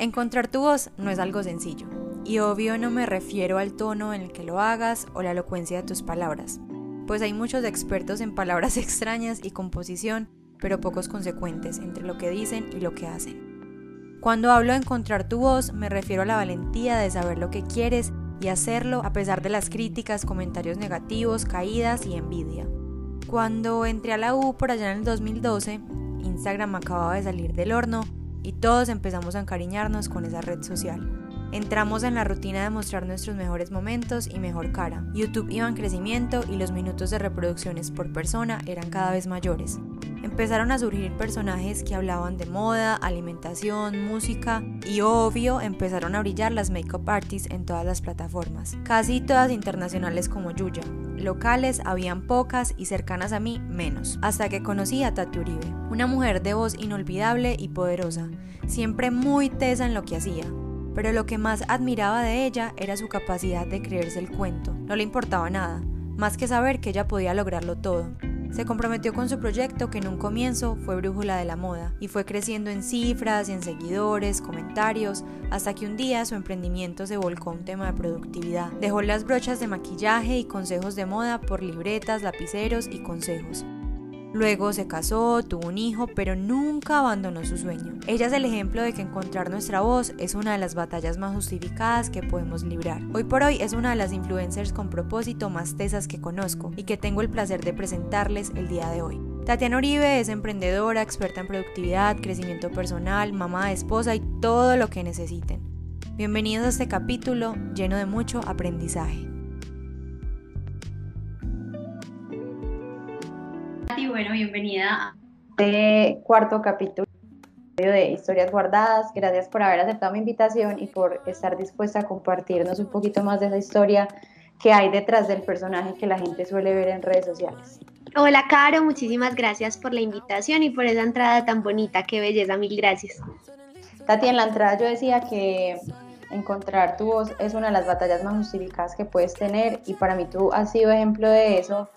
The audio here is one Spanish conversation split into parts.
Encontrar tu voz no es algo sencillo, y obvio no me refiero al tono en el que lo hagas o la elocuencia de tus palabras, pues hay muchos expertos en palabras extrañas y composición, pero pocos consecuentes entre lo que dicen y lo que hacen. Cuando hablo de encontrar tu voz, me refiero a la valentía de saber lo que quieres y hacerlo a pesar de las críticas, comentarios negativos, caídas y envidia. Cuando entré a la U por allá en el 2012, Instagram acababa de salir del horno y todos empezamos a encariñarnos con esa red social. Entramos en la rutina de mostrar nuestros mejores momentos y mejor cara. YouTube iba en crecimiento y los minutos de reproducciones por persona eran cada vez mayores. Empezaron a surgir personajes que hablaban de moda, alimentación, música y obvio empezaron a brillar las makeup artists en todas las plataformas, casi todas internacionales como Yuya. Locales habían pocas y cercanas a mí menos, hasta que conocí a Tati Uribe, una mujer de voz inolvidable y poderosa, siempre muy tesa en lo que hacía, pero lo que más admiraba de ella era su capacidad de creerse el cuento. No le importaba nada, más que saber que ella podía lograrlo todo. Se comprometió con su proyecto que en un comienzo fue Brújula de la Moda y fue creciendo en cifras en seguidores, comentarios, hasta que un día su emprendimiento se volcó a un tema de productividad. Dejó las brochas de maquillaje y consejos de moda por libretas, lapiceros y consejos. Luego se casó, tuvo un hijo, pero nunca abandonó su sueño. Ella es el ejemplo de que encontrar nuestra voz es una de las batallas más justificadas que podemos librar. Hoy por hoy es una de las influencers con propósito más tesas que conozco y que tengo el placer de presentarles el día de hoy. Tatiana Uribe es emprendedora, experta en productividad, crecimiento personal, mamá esposa y todo lo que necesiten. Bienvenidos a este capítulo lleno de mucho aprendizaje. Bueno, bienvenida a este cuarto capítulo de Historias Guardadas. Gracias por haber aceptado mi invitación y por estar dispuesta a compartirnos un poquito más de esa historia que hay detrás del personaje que la gente suele ver en redes sociales. Hola, Caro, muchísimas gracias por la invitación y por esa entrada tan bonita. Qué belleza, mil gracias. Tati, en la entrada yo decía que encontrar tu voz es una de las batallas más justificadas que puedes tener y para mí tú has sido ejemplo de eso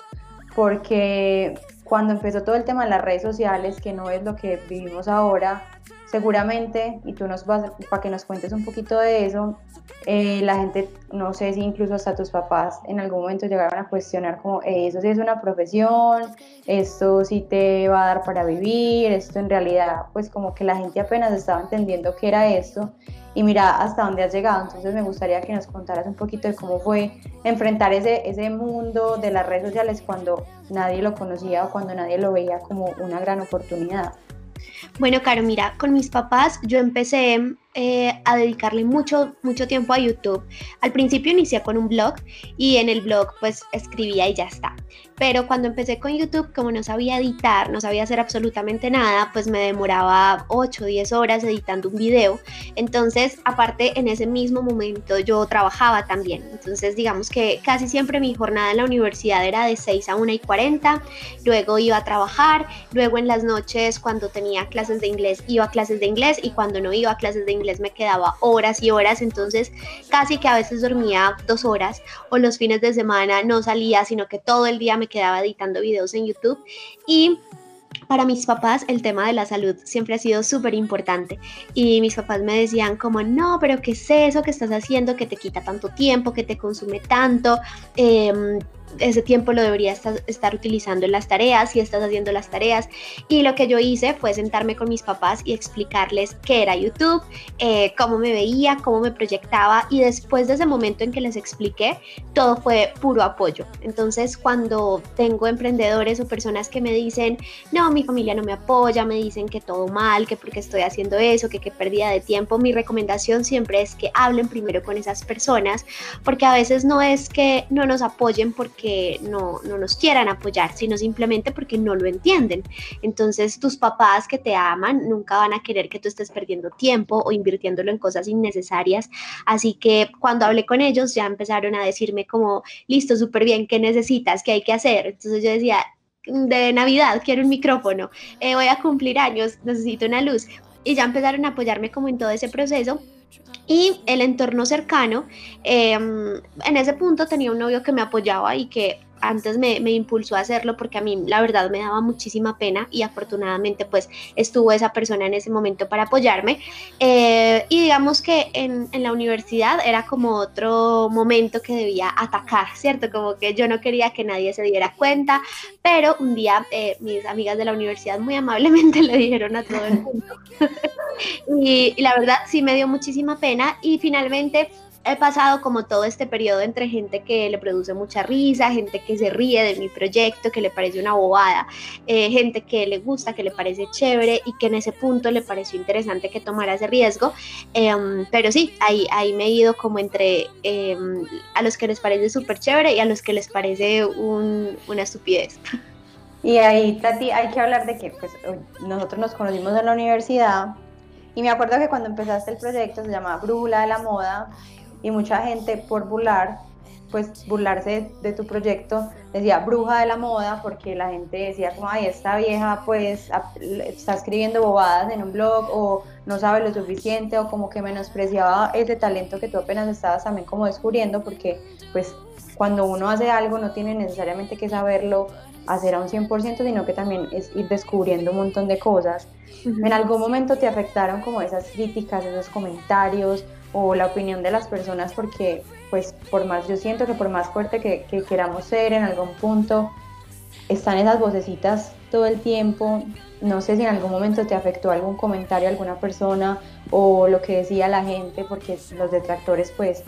porque cuando empezó todo el tema de las redes sociales, que no es lo que vivimos ahora, seguramente, y tú nos vas, para que nos cuentes un poquito de eso, eh, la gente, no sé si incluso hasta tus papás en algún momento llegaron a cuestionar como, eso sí es una profesión, esto sí te va a dar para vivir, esto en realidad, pues como que la gente apenas estaba entendiendo qué era esto, y mira hasta dónde has llegado. Entonces me gustaría que nos contaras un poquito de cómo fue enfrentar ese, ese mundo de las redes sociales cuando nadie lo conocía o cuando nadie lo veía como una gran oportunidad. Bueno, Caro, mira, con mis papás yo empecé eh, a dedicarle mucho, mucho tiempo a YouTube. Al principio inicié con un blog y en el blog pues escribía y ya está. Pero cuando empecé con YouTube, como no sabía editar, no sabía hacer absolutamente nada, pues me demoraba 8 o 10 horas editando un video. Entonces, aparte, en ese mismo momento yo trabajaba también. Entonces, digamos que casi siempre mi jornada en la universidad era de 6 a 1 y 40. Luego iba a trabajar. Luego en las noches, cuando tenía clases de inglés, iba a clases de inglés. Y cuando no iba a clases de inglés, me quedaba horas y horas. Entonces, casi que a veces dormía dos horas. O los fines de semana no salía, sino que todo el día me quedaba editando videos en YouTube y para mis papás el tema de la salud siempre ha sido súper importante y mis papás me decían como no, pero ¿qué es eso que estás haciendo que te quita tanto tiempo, que te consume tanto? Eh, ese tiempo lo debería estar, utilizando en las tareas, si estás haciendo las tareas. Y lo que yo hice fue sentarme con mis papás y explicarles qué era YouTube, eh, cómo me veía, cómo me proyectaba. Y después de ese momento en que les expliqué, todo fue puro apoyo. Entonces, cuando tengo emprendedores o personas que me dicen, no, mi familia no me apoya, me dicen que todo mal, que porque estoy haciendo eso, que qué pérdida de tiempo, mi recomendación siempre es que hablen primero con esas personas, porque a veces no es que no nos apoyen porque que no, no nos quieran apoyar, sino simplemente porque no lo entienden. Entonces tus papás que te aman nunca van a querer que tú estés perdiendo tiempo o invirtiéndolo en cosas innecesarias. Así que cuando hablé con ellos ya empezaron a decirme como, listo, súper bien, ¿qué necesitas? ¿Qué hay que hacer? Entonces yo decía, de Navidad, quiero un micrófono, eh, voy a cumplir años, necesito una luz. Y ya empezaron a apoyarme como en todo ese proceso y el entorno cercano, em, en ese punto tenía un novio que me apoyaba y que antes me, impulsó a hacerlo porque a mí la verdad me daba muchísima pena y afortunadamente pues estuvo esa persona en ese momento para apoyarme. Eh, y digamos que en, en, la universidad era como otro momento que debía atacar, ¿cierto? Como que yo no quería que nadie se diera cuenta, pero un día eh, mis amigas de la universidad muy amablemente le dijeron a todo el mundo. y la verdad sí me dio muchísima pena y finalmente he pasado como todo este periodo entre gente que le produce mucha risa, gente que se ríe de mi proyecto, que le parece una bobada, eh, gente que le gusta, que le parece chévere y que en ese punto le pareció interesante que tomara ese riesgo. Em, pero sí, ahí, ahí me he ido como entre em, a los que les parece súper chévere y a los que les parece una estupidez. Y ahí, Tati, hay que hablar de que pues, nosotros nos conocimos en la universidad y me acuerdo que cuando empezaste el proyecto se llamaba Brújula de la Moda y mucha gente por burlar, pues burlarse de, tu proyecto, decía bruja de la moda porque la gente decía como, ay, esta vieja pues está escribiendo bobadas en un blog o no sabe lo suficiente o como que menospreciaba ese talento que tú apenas estabas también como descubriendo porque pues cuando uno hace algo no tiene necesariamente que saberlo hacer a un 100%, sino que también es ir descubriendo un montón de cosas. En algún momento te afectaron como esas críticas, esos comentarios, o la opinión de las personas porque pues por más yo siento que por más fuerte que, queramos ser en algún punto están esas vocecitas todo el tiempo. No sé si en algún momento te afectó algún comentario alguna persona o lo que decía la gente porque los detractores pues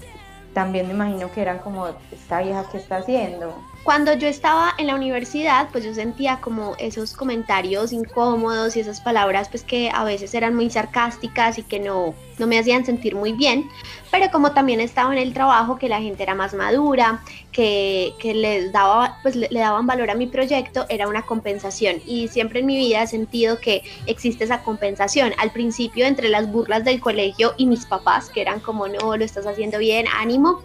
también me imagino que eran como esta vieja que está haciendo cuando yo estaba en la universidad, pues yo sentía como esos comentarios incómodos y esas palabras pues que a veces eran muy sarcásticas y que no, no me hacían sentir muy bien, pero como también estaba en el trabajo, que la gente era más madura, que, que les daba, pues le, daban valor a mi proyecto, era una compensación y siempre en mi vida he sentido que existe esa compensación. Al principio entre las burlas del colegio y mis papás, que eran como, no, lo estás haciendo bien, ánimo,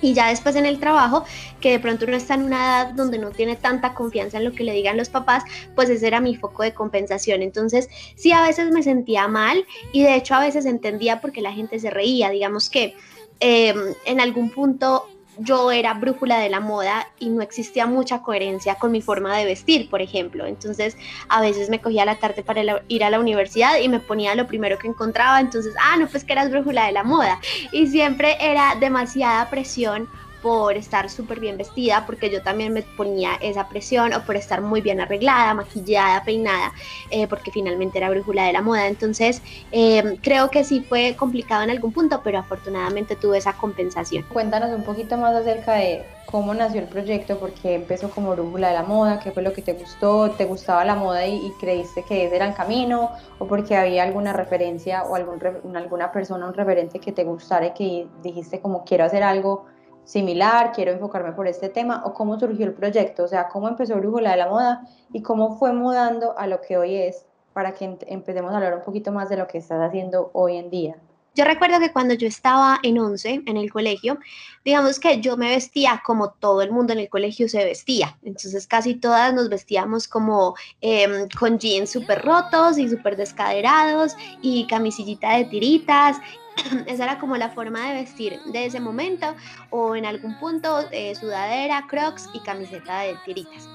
y ya después en el trabajo, que de pronto uno está en una edad donde no tiene tanta confianza en lo que le digan los papás, pues ese era mi foco de compensación. Entonces, sí, a veces me sentía mal y de hecho a veces entendía porque la gente se reía. Digamos que em, en algún punto yo era brújula de la moda y no existía mucha coherencia con mi forma de vestir, por ejemplo. Entonces, a veces me cogía la tarde para ir a la universidad y me ponía lo primero que encontraba. Entonces, ah, no, pues que eras brújula de la moda. Y siempre era demasiada presión por estar súper bien vestida, porque yo también me ponía esa presión, o por estar muy bien arreglada, maquillada, peinada, eh, porque finalmente era brújula de la moda. Entonces, eh, creo que sí fue complicado en algún punto, pero afortunadamente tuve esa compensación. Cuéntanos un poquito más acerca de cómo nació el proyecto, porque empezó como brújula de la moda, qué fue lo que te gustó, te gustaba la moda y, creíste que ese era el camino, o porque había alguna referencia o algún, alguna persona, un referente que te gustara y que dijiste como quiero hacer algo similar, quiero enfocarme por este tema, o cómo surgió el proyecto, o sea, cómo empezó Brújula de la Moda y cómo fue mudando a lo que hoy es, para que empecemos a hablar un poquito más de lo que estás haciendo hoy en día. Yo recuerdo que cuando yo estaba en 11 en el colegio, digamos que yo me vestía como todo el mundo en el colegio se vestía. Entonces casi todas nos vestíamos como em, con jeans súper rotos y súper descaderados y camisillita de tiritas esa era como la forma de vestir de ese momento o en algún punto eh, sudadera, crocs y camiseta de tiritas.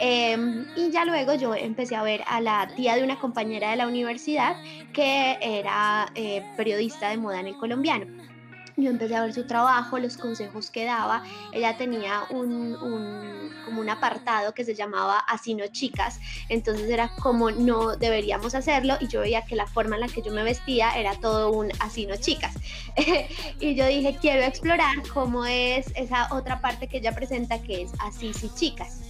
Em, y ya luego yo empecé a ver a la tía de una compañera de la universidad que era eh, periodista de moda en el colombiano yo empecé a ver su trabajo, los consejos que daba. Ella tenía un, como un apartado que se llamaba Así no chicas, entonces era como no deberíamos hacerlo y yo veía que la forma en la que yo me vestía era todo un Así no chicas. y yo dije, quiero explorar cómo es esa otra parte que ella presenta que es Así sí chicas.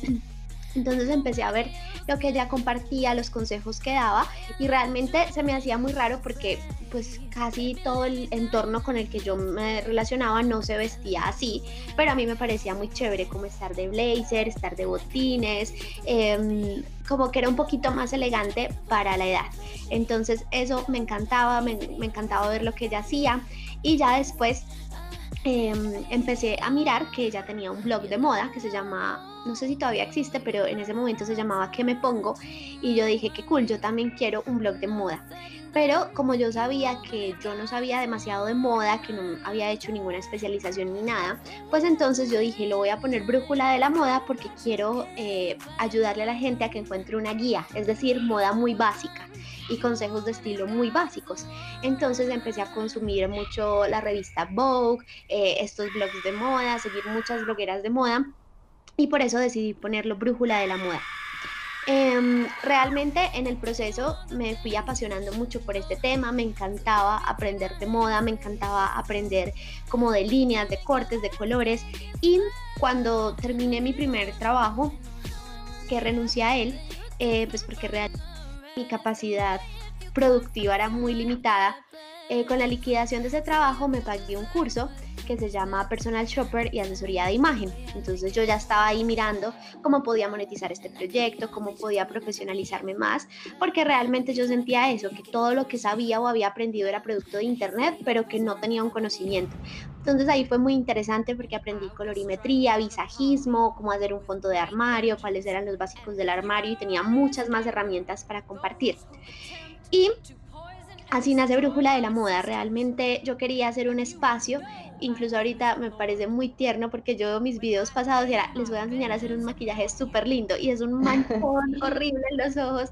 Entonces empecé a ver lo que ella compartía, los consejos que daba y realmente se me hacía muy raro porque pues casi todo el entorno con el que yo me relacionaba no se vestía así, pero a mí me parecía muy chévere como estar de blazer, estar de botines, em, como que era un poquito más elegante para la edad. Entonces eso me encantaba, me, me encantaba ver lo que ella hacía y ya después em, empecé a mirar que ella tenía un blog de moda que se llama, no sé si todavía existe, pero en ese momento se llamaba ¿Qué me pongo? Y yo dije, qué cool, yo también quiero un blog de moda. Pero como yo sabía que yo no sabía demasiado de moda, que no había hecho ninguna especialización ni nada, pues entonces yo dije, lo voy a poner brújula de la moda porque quiero eh, ayudarle a la gente a que encuentre una guía, es decir, moda muy básica y consejos de estilo muy básicos. Entonces empecé a consumir mucho la revista Vogue, eh, estos blogs de moda, seguir muchas blogueras de moda y por eso decidí ponerlo brújula de la moda. Em, realmente en el proceso me fui apasionando mucho por este tema, me encantaba aprender de moda, me encantaba aprender como de líneas, de cortes, de colores y cuando terminé mi primer trabajo, que renuncié a él, eh, pues porque realmente mi capacidad productiva era muy limitada, eh, con la liquidación de ese trabajo me pagué un curso que se llama Personal Shopper y Asesoría de Imagen. Entonces yo ya estaba ahí mirando cómo podía monetizar este proyecto, cómo podía profesionalizarme más, porque realmente yo sentía eso, que todo lo que sabía o había aprendido era producto de Internet, pero que no tenía un conocimiento. Entonces ahí fue muy interesante porque aprendí colorimetría, visajismo, cómo hacer un fondo de armario, cuáles eran los básicos del armario y tenía muchas más herramientas para compartir. Y Así nace Brújula de la Moda. Realmente yo quería hacer un espacio, incluso ahorita me parece muy tierno porque yo mis videos pasados era, les voy a enseñar a hacer un maquillaje súper lindo y es un manchón horrible en los ojos.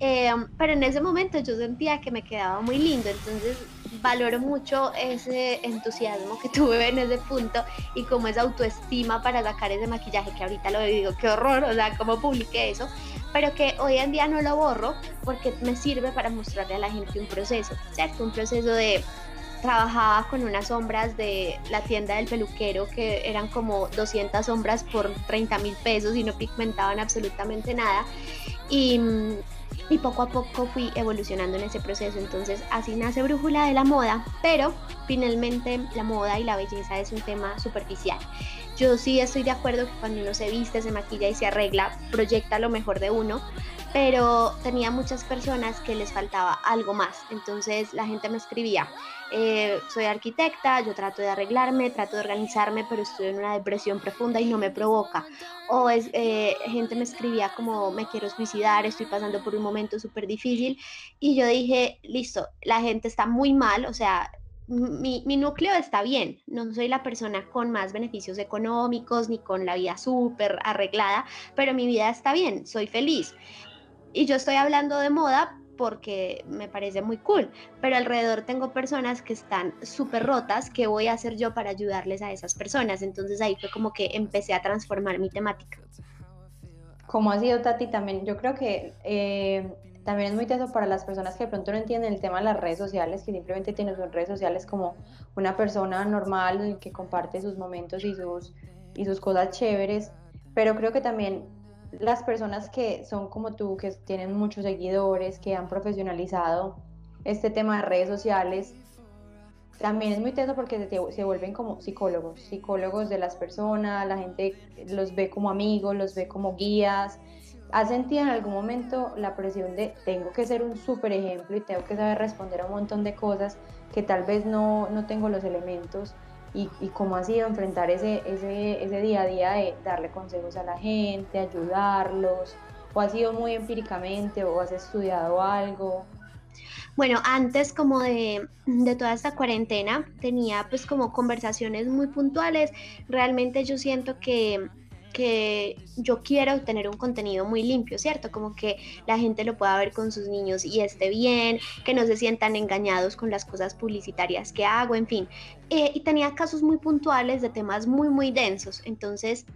Eh, pero en ese momento yo sentía que me quedaba muy lindo, entonces valoro mucho ese entusiasmo que tuve en ese punto y como esa autoestima para sacar ese maquillaje que ahorita lo digo, qué horror, o sea, cómo publiqué eso pero que hoy en día no lo borro porque me sirve para mostrarle a la gente un proceso, ¿cierto? Un proceso de trabajaba con unas sombras de la tienda del peluquero que eran como 200 sombras por 30 mil pesos y no pigmentaban absolutamente nada. Y, y, poco a poco fui evolucionando en ese proceso. Entonces así nace Brújula de la Moda, pero finalmente la moda y la belleza es un tema superficial. Yo sí estoy de acuerdo que cuando uno se viste, se maquilla y se arregla, proyecta lo mejor de uno, pero tenía muchas personas que les faltaba algo más. Entonces la gente me escribía, eh, soy arquitecta, yo trato de arreglarme, trato de organizarme, pero estoy en una depresión profunda y no me provoca. O es, eh, gente me escribía como, me quiero suicidar, estoy pasando por un momento súper difícil. Y yo dije, listo, la gente está muy mal, o sea, mi, núcleo está bien, no soy la persona con más beneficios económicos ni con la vida súper arreglada, pero mi vida está bien, soy feliz. Y yo estoy hablando de moda porque me parece muy cool, pero alrededor tengo personas que están súper rotas, ¿qué voy a hacer yo para ayudarles a esas personas? Entonces ahí fue como que empecé a transformar mi temática. ¿Cómo ha sido Tati también? Yo creo que eh, también es muy teso para las personas que de pronto no entienden el tema de las redes sociales, que simplemente tienen sus redes sociales como una persona normal que comparte sus momentos y sus, y sus cosas chéveres, pero creo que también las personas que son como tú, que tienen muchos seguidores, que han profesionalizado este tema de redes sociales, también es muy teso porque se, se, vuelven como psicólogos, psicólogos de las personas, la gente los ve como amigos, los ve como guías, ¿Has sentido en algún momento la presión de tengo que ser un súper ejemplo y tengo que saber responder a un montón de cosas que tal vez no, no tengo los elementos? Y, y, cómo ha sido enfrentar ese, ese, ese día a día de darle consejos a la gente, ayudarlos? ¿O ha sido muy empíricamente o has estudiado algo? Bueno, antes como de, de, toda esta cuarentena tenía pues como conversaciones muy puntuales. Realmente yo siento que que yo quiero tener un contenido muy limpio, ¿cierto? Como que la gente lo pueda ver con sus niños y esté bien, que no se sientan engañados con las cosas publicitarias que hago, en fin. Eh, y tenía casos muy puntuales de temas muy, muy densos, entonces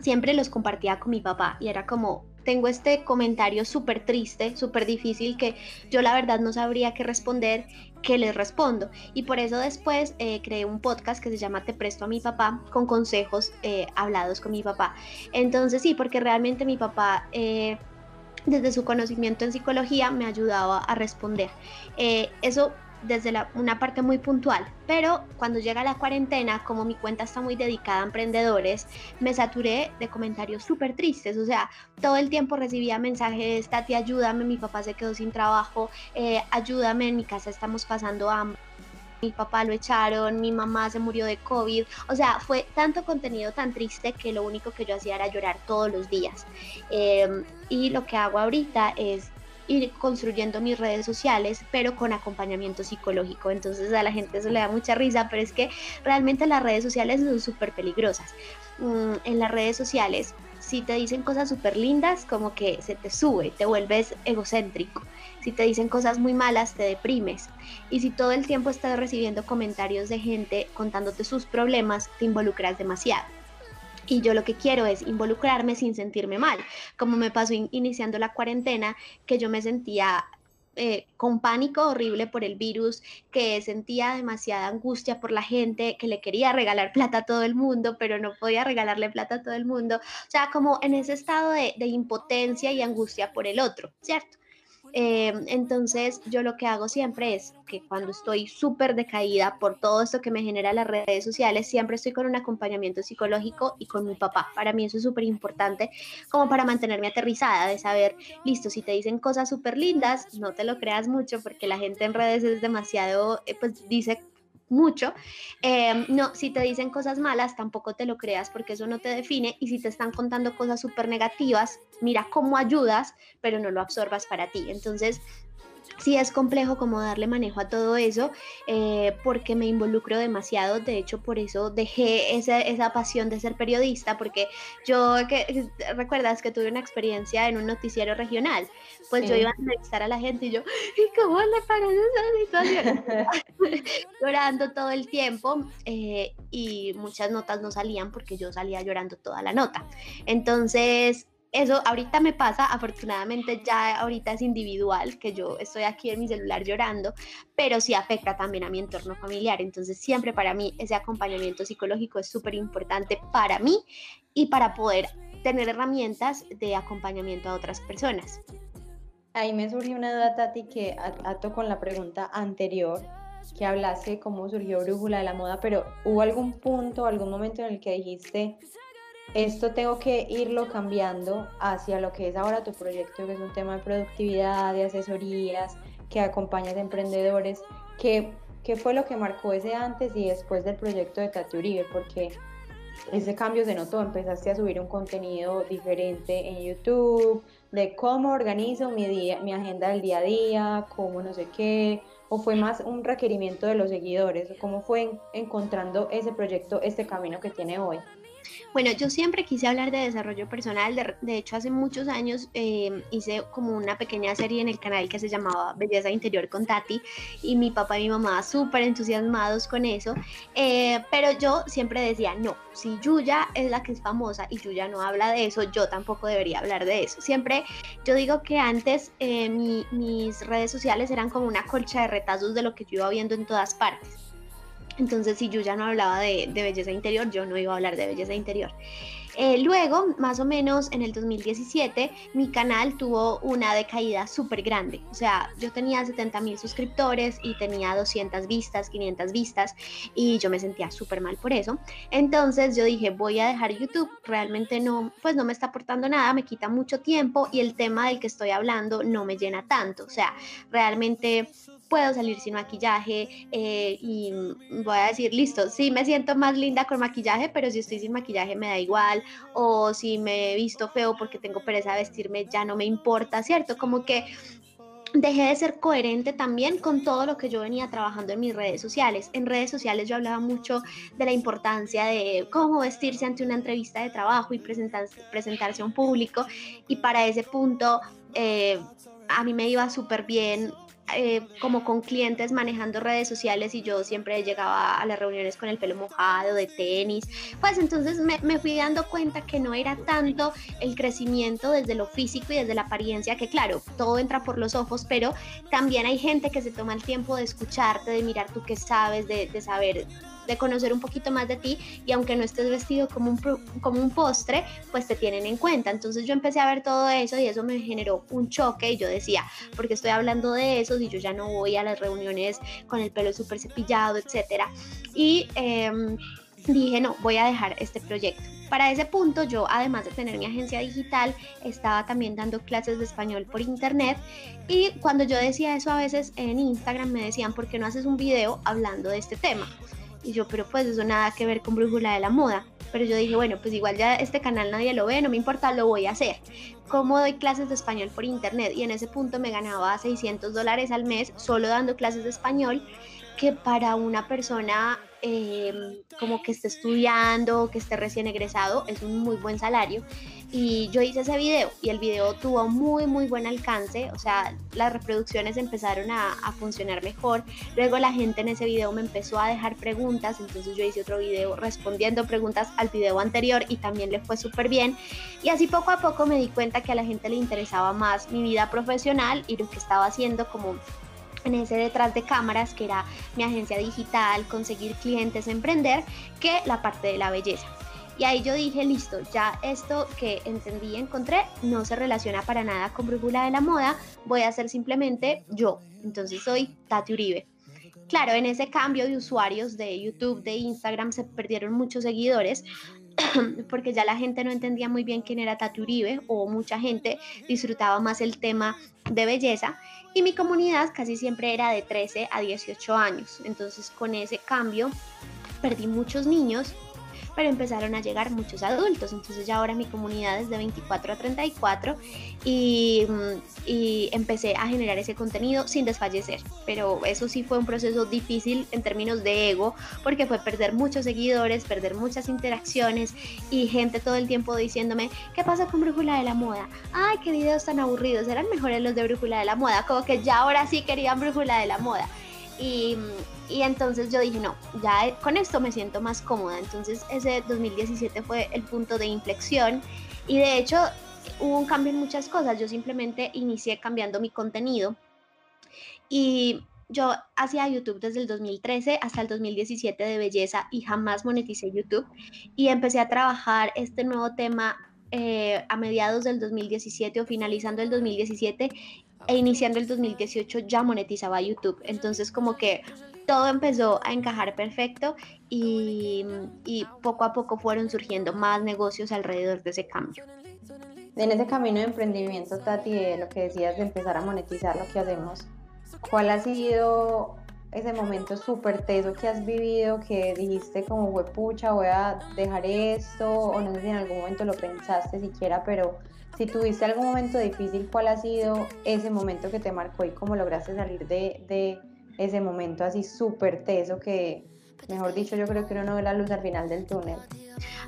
siempre los compartía con mi papá y era como, tengo este comentario súper triste, súper difícil que yo la verdad no sabría qué responder, que les respondo. Y por eso después eh, creé un podcast que se llama Te presto a mi papá con consejos eh, hablados con mi papá. Entonces sí, porque realmente mi papá... Eh, desde su conocimiento en psicología me ayudaba a responder. eso desde una parte muy puntual, pero cuando llega la cuarentena, como mi cuenta está muy dedicada a emprendedores, me saturé de comentarios súper tristes, o sea, todo el tiempo recibía mensajes, Tati, ayúdame, mi papá se quedó sin trabajo, eh, ayúdame, en mi casa estamos pasando hambre. mi papá lo echaron, mi mamá se murió de COVID, o sea, fue tanto contenido tan triste que lo único que yo hacía era llorar todos los días. Em, y lo que hago ahorita es ir construyendo mis redes sociales, pero con acompañamiento psicológico. Entonces a la gente eso le da mucha risa, pero es que realmente las redes sociales son súper peligrosas. Mm, en las redes sociales, si te dicen cosas súper lindas, como que se te sube, te vuelves egocéntrico. Si te dicen cosas muy malas, te deprimes. Y si todo el tiempo estás recibiendo comentarios de gente contándote sus problemas, te involucras demasiado. Y yo lo que quiero es involucrarme sin sentirme mal, como me pasó iniciando la cuarentena, que yo me sentía eh, con pánico horrible por el virus, que sentía demasiada angustia por la gente, que le quería regalar plata a todo el mundo, pero no podía regalarle plata a todo el mundo. O sea, como en ese estado de, de impotencia y angustia por el otro, ¿cierto? Eh, entonces yo lo que hago siempre es que cuando estoy súper decaída por todo esto que me genera las redes sociales, siempre estoy con un acompañamiento psicológico y con mi papá. Para mí eso es súper importante como para mantenerme aterrizada, de saber, listo, si te dicen cosas súper lindas, no te lo creas mucho porque la gente en redes es demasiado, eh, pues dice mucho. Em, no, si te dicen cosas malas, tampoco te lo creas porque eso no te define. Y si te están contando cosas súper negativas, mira cómo ayudas, pero no lo absorbas para ti. Entonces, sí es complejo como darle manejo a todo eso eh, porque me involucro demasiado, de hecho por eso dejé esa, esa pasión de ser periodista porque yo, que, recuerdas que tuve una experiencia en un noticiero regional, pues yo iba a entrevistar a la gente y yo, ¿y cómo le parece esa situación? llorando todo el tiempo eh, y muchas notas no salían porque yo salía llorando toda la nota. Entonces, eso ahorita me pasa, afortunadamente ya ahorita es individual, que yo estoy aquí en mi celular llorando, pero sí afecta también a mi entorno familiar. Entonces siempre para mí ese acompañamiento psicológico es súper importante para mí y para poder tener herramientas de acompañamiento a otras personas. Ahí me surgió una duda, Tati, que ato con la pregunta anterior, que hablaste cómo surgió Brújula de la Moda, pero ¿hubo algún punto, algún momento en el que dijiste, esto tengo que irlo cambiando hacia lo que es ahora tu proyecto, que es un tema de productividad, de asesorías, que acompañas a emprendedores. ¿Qué, ¿Qué fue lo que marcó ese antes y después del proyecto de Tati Uribe? Porque ese cambio se notó, empezaste a subir un contenido diferente en YouTube, de cómo organizo mi, día, mi agenda del día a día, cómo no sé qué, o fue más un requerimiento de los seguidores, cómo fue encontrando ese proyecto, este camino que tiene hoy. Bueno, yo siempre quise hablar de desarrollo personal. De, hecho, hace muchos años em, hice como una pequeña serie en el canal que se llamaba Belleza Interior con Tati y mi papá y mi mamá súper entusiasmados con eso. Eh, pero yo siempre decía, no, si Yuya es la que es famosa y Yuya no habla de eso, yo tampoco debería hablar de eso. Siempre yo digo que antes eh, mis redes sociales eran como una colcha de retazos de lo que yo iba viendo en todas partes. Entonces, si yo ya no hablaba de, belleza interior, yo no iba a hablar de belleza interior. Eh, luego, más o menos en el 2017, mi canal tuvo una decaída súper grande. O sea, yo tenía 70 mil suscriptores y tenía 200 vistas, 500 vistas y yo me sentía súper mal por eso. Entonces yo dije, voy a dejar YouTube. Realmente no, pues no me está aportando nada, me quita mucho tiempo y el tema del que estoy hablando no me llena tanto. O sea, realmente puedo salir sin maquillaje eh, y voy a decir, listo, sí me siento más linda con maquillaje, pero si estoy sin maquillaje me da igual, o si me he visto feo porque tengo pereza de vestirme, ya no me importa, ¿cierto? Como que dejé de ser coherente también con todo lo que yo venía trabajando en mis redes sociales. En redes sociales yo hablaba mucho de la importancia de cómo vestirse ante una entrevista de trabajo y presentarse, presentarse a un público y para ese punto eh, a mí me iba súper bien eh, como con clientes manejando redes sociales y yo siempre llegaba a las reuniones con el pelo mojado, de tenis, pues entonces me, me, fui dando cuenta que no era tanto el crecimiento desde lo físico y desde la apariencia, que claro, todo entra por los ojos, pero también hay gente que se toma el tiempo de escucharte, de mirar tú qué sabes, de, de saber de conocer un poquito más de ti y aunque no estés vestido como un, como un postre, pues te tienen en cuenta. Entonces yo empecé a ver todo eso y eso me generó un choque y yo decía, porque estoy hablando de eso y yo ya no voy a las reuniones con el pelo súper cepillado, etcétera. Y... Em, dije, no, voy a dejar este proyecto. Para ese punto yo, además de tener mi agencia digital, estaba también dando clases de español por internet y cuando yo decía eso a veces en Instagram me decían, ¿por qué no haces un video hablando de este tema? Y yo, pero pues eso nada que ver con Brújula de la Moda. Pero yo dije, bueno, pues igual ya este canal nadie lo ve, no me importa, lo voy a hacer. ¿Cómo doy clases de español por internet? Y en ese punto me ganaba 600 dólares al mes solo dando clases de español, que para una persona Em, como que esté estudiando, que esté recién egresado, es un muy buen salario. Y yo hice ese video y el video tuvo muy, muy buen alcance, o sea, las reproducciones empezaron a, funcionar mejor. Luego la gente en ese video me empezó a dejar preguntas, entonces yo hice otro video respondiendo preguntas al video anterior y también le fue súper bien. Y así poco a poco me di cuenta que a la gente le interesaba más mi vida profesional y lo que estaba haciendo como en ese detrás de cámaras que era mi agencia digital, conseguir clientes, emprender, que la parte de la belleza. Y ahí yo dije, listo, ya esto que entendí y encontré no se relaciona para nada con Brújula de la Moda, voy a ser simplemente yo. Entonces soy Tati Uribe. Claro, en ese cambio de usuarios de YouTube, de Instagram, se perdieron muchos seguidores porque ya la gente no entendía muy bien quién era Tati Uribe o mucha gente disfrutaba más el tema de belleza y mi comunidad casi siempre era de 13 a 18 años. Entonces con ese cambio perdí muchos niños pero empezaron a llegar muchos adultos. Entonces ya ahora mi comunidad es de 24 a 34 y, y empecé a generar ese contenido sin desfallecer. Pero eso sí fue un proceso difícil en términos de ego porque fue perder muchos seguidores, perder muchas interacciones y gente todo el tiempo diciéndome, ¿qué pasa con Brújula de la Moda? Ay, qué videos tan aburridos, eran mejores los de Brújula de la Moda, como que ya ahora sí querían Brújula de la Moda. Y, y entonces yo dije, no, ya con esto me siento más cómoda. Entonces ese 2017 fue el punto de inflexión y de hecho hubo un cambio en muchas cosas. Yo simplemente inicié cambiando mi contenido y yo hacía YouTube desde el 2013 hasta el 2017 de belleza y jamás moneticé YouTube y empecé a trabajar este nuevo tema eh, a mediados del 2017 o finalizando el 2017 e iniciando el 2018 ya monetizaba YouTube. Entonces como que todo empezó a encajar perfecto y, y, poco a poco fueron surgiendo más negocios alrededor de ese cambio. En ese camino de emprendimiento, Tati, de lo que decías de empezar a monetizar lo que hacemos, ¿cuál ha sido ese momento súper teso que has vivido que dijiste como, huepucha, voy a dejar esto? O no sé si en algún momento lo pensaste siquiera, pero si tuviste algún momento difícil, ¿cuál ha sido ese momento que te marcó y cómo lograste salir de, ese momento así súper teso que, mejor dicho, yo creo que uno no ve la luz al final del túnel?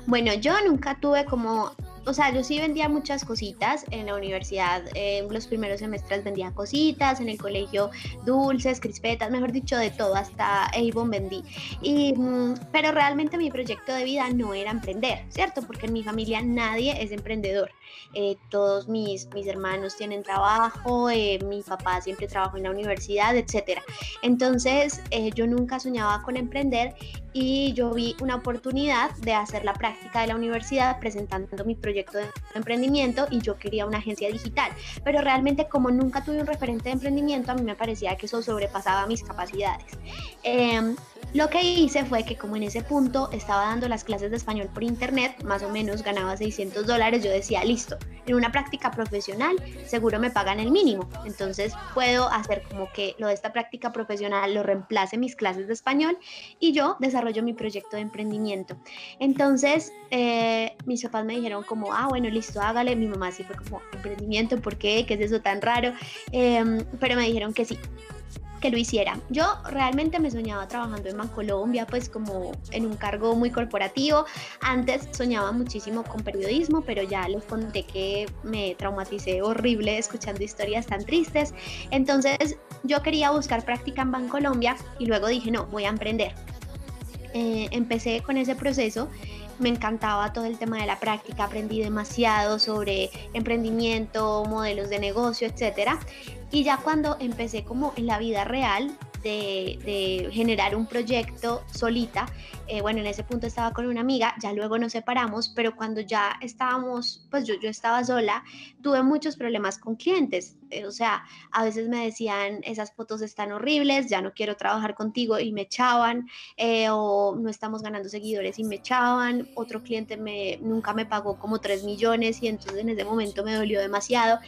Bueno, yo nunca tuve como o sea, yo sí vendía muchas cositas en la universidad, en los primeros semestres vendía cositas, en el colegio dulces, crispetas, mejor dicho, de todo, hasta Avon vendí. Y, mm, pero realmente mi proyecto de vida no era emprender, ¿cierto? Porque en mi familia nadie es emprendedor. Eh, todos mis, mis hermanos tienen trabajo, eh, mi papá siempre trabajó en la universidad, etc. Entonces, eh, yo nunca soñaba con emprender y yo vi una oportunidad de hacer la práctica de la universidad presentando mi proyecto de emprendimiento y yo quería una agencia digital. Pero realmente como nunca tuve un referente de emprendimiento, a mí me parecía que eso sobrepasaba mis capacidades. Em, lo que hice fue que como en ese punto estaba dando las clases de español por internet, más o menos ganaba 600 dólares, yo decía, listo, en una práctica profesional seguro me pagan el mínimo, entonces puedo hacer como que lo de esta práctica profesional lo reemplace mis clases de español y yo desarrollo mi proyecto de emprendimiento. Entonces eh, mis papás me dijeron como, ah, bueno, listo, hágale, mi mamá sí fue como, emprendimiento, ¿por qué? ¿Qué es eso tan raro? Em, pero me dijeron que sí que lo hiciera. Yo realmente me soñaba trabajando en Bancolombia, pues como en un cargo muy corporativo. Antes soñaba muchísimo con periodismo, pero ya les conté que me traumaticé horrible escuchando historias tan tristes. Entonces yo quería buscar práctica en Bancolombia y luego dije, no, voy a emprender. Eh, empecé con ese proceso me encantaba todo el tema de la práctica, aprendí demasiado sobre emprendimiento, modelos de negocio, etcétera. Y ya cuando empecé como en la vida real, de, generar un proyecto solita. Eh, bueno, en ese punto estaba con una amiga, ya luego nos separamos, pero cuando ya estábamos, pues yo, yo estaba sola, tuve muchos problemas con clientes. Eh, o sea, a veces me decían, esas fotos están horribles, ya no quiero trabajar contigo y me echaban, eh, o no estamos ganando seguidores y me echaban. Otro cliente me, nunca me pagó como 3 millones y entonces en ese momento me dolió demasiado.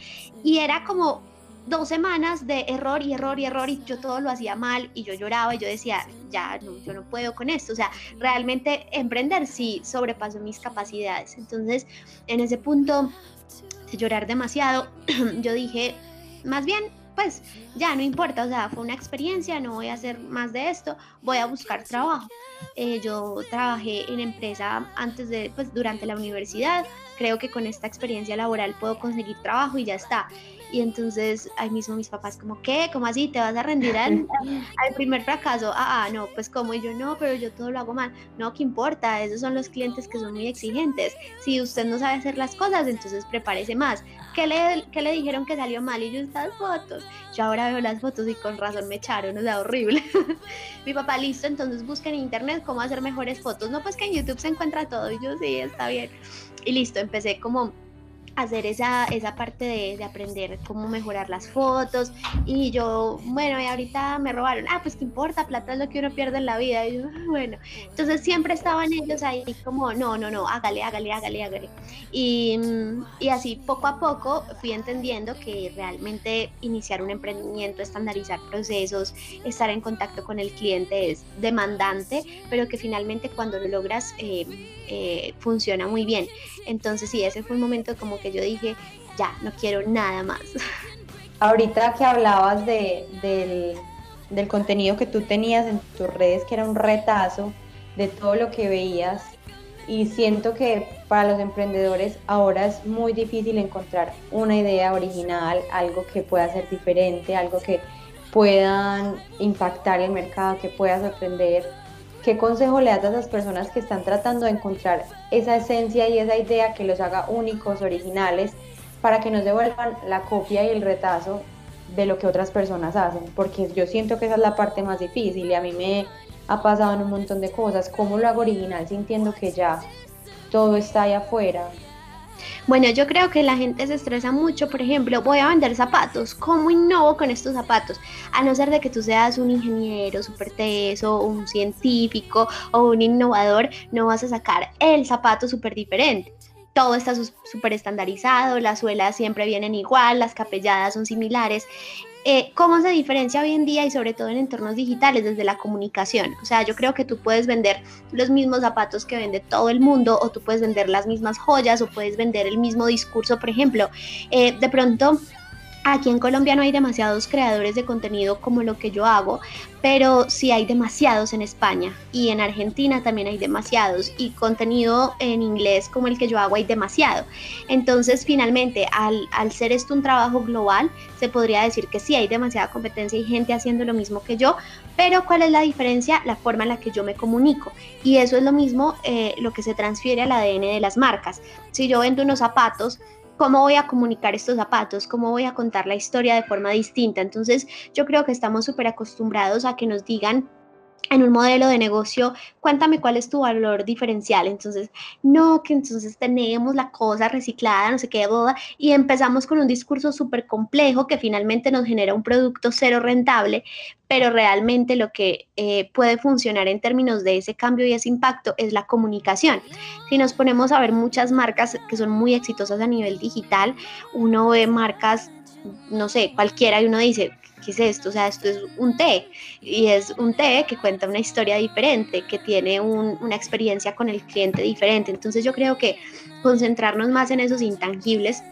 Y era como dos semanas de error y error y error y yo todo lo hacía mal y yo lloraba y yo decía, ya, no, yo no puedo con esto. O sea, realmente emprender sí sobrepasó mis capacidades. Entonces, en ese punto de llorar demasiado, yo dije, más bien, pues ya no importa, o sea, fue una experiencia, no voy a hacer más de esto, voy a buscar trabajo. Eh, yo trabajé en empresa antes de, pues durante la universidad, creo que con esta experiencia laboral puedo conseguir trabajo y ya está. Y entonces ahí mismo mis papás como, ¿qué? ¿Cómo así? ¿Te vas a rendir al, primer fracaso? Ah, ah, no, pues como y yo no, pero yo todo lo hago mal. No, ¿qué importa? Esos son los clientes que son muy exigentes. Si usted no sabe hacer las cosas, entonces prepárese más. ¿Qué le, qué le dijeron que salió mal? Y yo estas fotos. Yo ahora veo las fotos y con razón me echaron, o sea, horrible. Mi papá, listo, entonces busca en internet cómo hacer mejores fotos. No, pues que en YouTube se encuentra todo. Y yo, sí, está bien. Y listo, empecé como hacer esa, esa parte de, de, aprender cómo mejorar las fotos. Y yo, bueno, y ahorita me robaron, ah, pues qué importa, plata es lo que uno pierde en la vida. Y yo, ah, bueno, entonces siempre estaban ellos ahí como, no, no, no, hágale, hágale, hágale, hágale. Y, y así poco a poco fui entendiendo que realmente iniciar un emprendimiento, estandarizar procesos, estar en contacto con el cliente es demandante, pero que finalmente cuando lo logras eh, eh, funciona muy bien. Entonces sí, ese fue un momento como yo dije, ya, no quiero nada más. Ahorita que hablabas de, del, del contenido que tú tenías en tus redes, que era un retazo de todo lo que veías, y siento que para los emprendedores ahora es muy difícil encontrar una idea original, algo que pueda ser diferente, algo que puedan impactar el mercado, que pueda sorprender ¿Qué consejo le das a esas personas que están tratando de encontrar esa esencia y esa idea que los haga únicos, originales, para que no se vuelvan la copia y el retazo de lo que otras personas hacen? Porque yo siento que esa es la parte más difícil y a mí me ha pasado en un montón de cosas. ¿Cómo lo hago original sintiendo que ya todo está ahí afuera? Bueno, yo creo que la gente se estresa mucho, por ejemplo, voy a vender zapatos, ¿cómo innovo con estos zapatos? A no ser de que tú seas un ingeniero súper teso, un científico o un innovador, no vas a sacar el zapato súper diferente todo está súper estandarizado, las suelas siempre vienen igual, las capelladas son similares. Eh, ¿Cómo se diferencia hoy en día y sobre todo en entornos digitales desde la comunicación? O sea, yo creo que tú puedes vender los mismos zapatos que vende todo el mundo o tú puedes vender las mismas joyas o puedes vender el mismo discurso, por ejemplo. Eh, de pronto Aquí en Colombia no hay demasiados creadores de contenido como lo que yo hago, pero sí hay demasiados en España y en Argentina también hay demasiados y contenido en inglés como el que yo hago hay demasiado. Entonces finalmente al, al ser esto un trabajo global se podría decir que sí hay demasiada competencia y gente haciendo lo mismo que yo, pero ¿cuál es la diferencia? La forma en la que yo me comunico y eso es lo mismo eh, lo que se transfiere al ADN de las marcas. Si yo vendo unos zapatos, cómo voy a comunicar estos zapatos, cómo voy a contar la historia de forma distinta. Entonces yo creo que estamos súper acostumbrados a que nos digan en un modelo de negocio, cuéntame cuál es tu valor diferencial. Entonces, no, que entonces tenemos la cosa reciclada, no sé qué, boda, y empezamos con un discurso súper complejo que finalmente nos genera un producto cero rentable, pero realmente lo que eh, puede funcionar en términos de ese cambio y ese impacto es la comunicación. Si nos ponemos a ver muchas marcas que son muy exitosas a nivel digital, uno ve marcas no sé, cualquiera y uno dice, ¿qué es esto? O sea, esto es un té y es un té que cuenta una historia diferente, que tiene una experiencia con el cliente diferente. Entonces yo creo que concentrarnos más en esos intangibles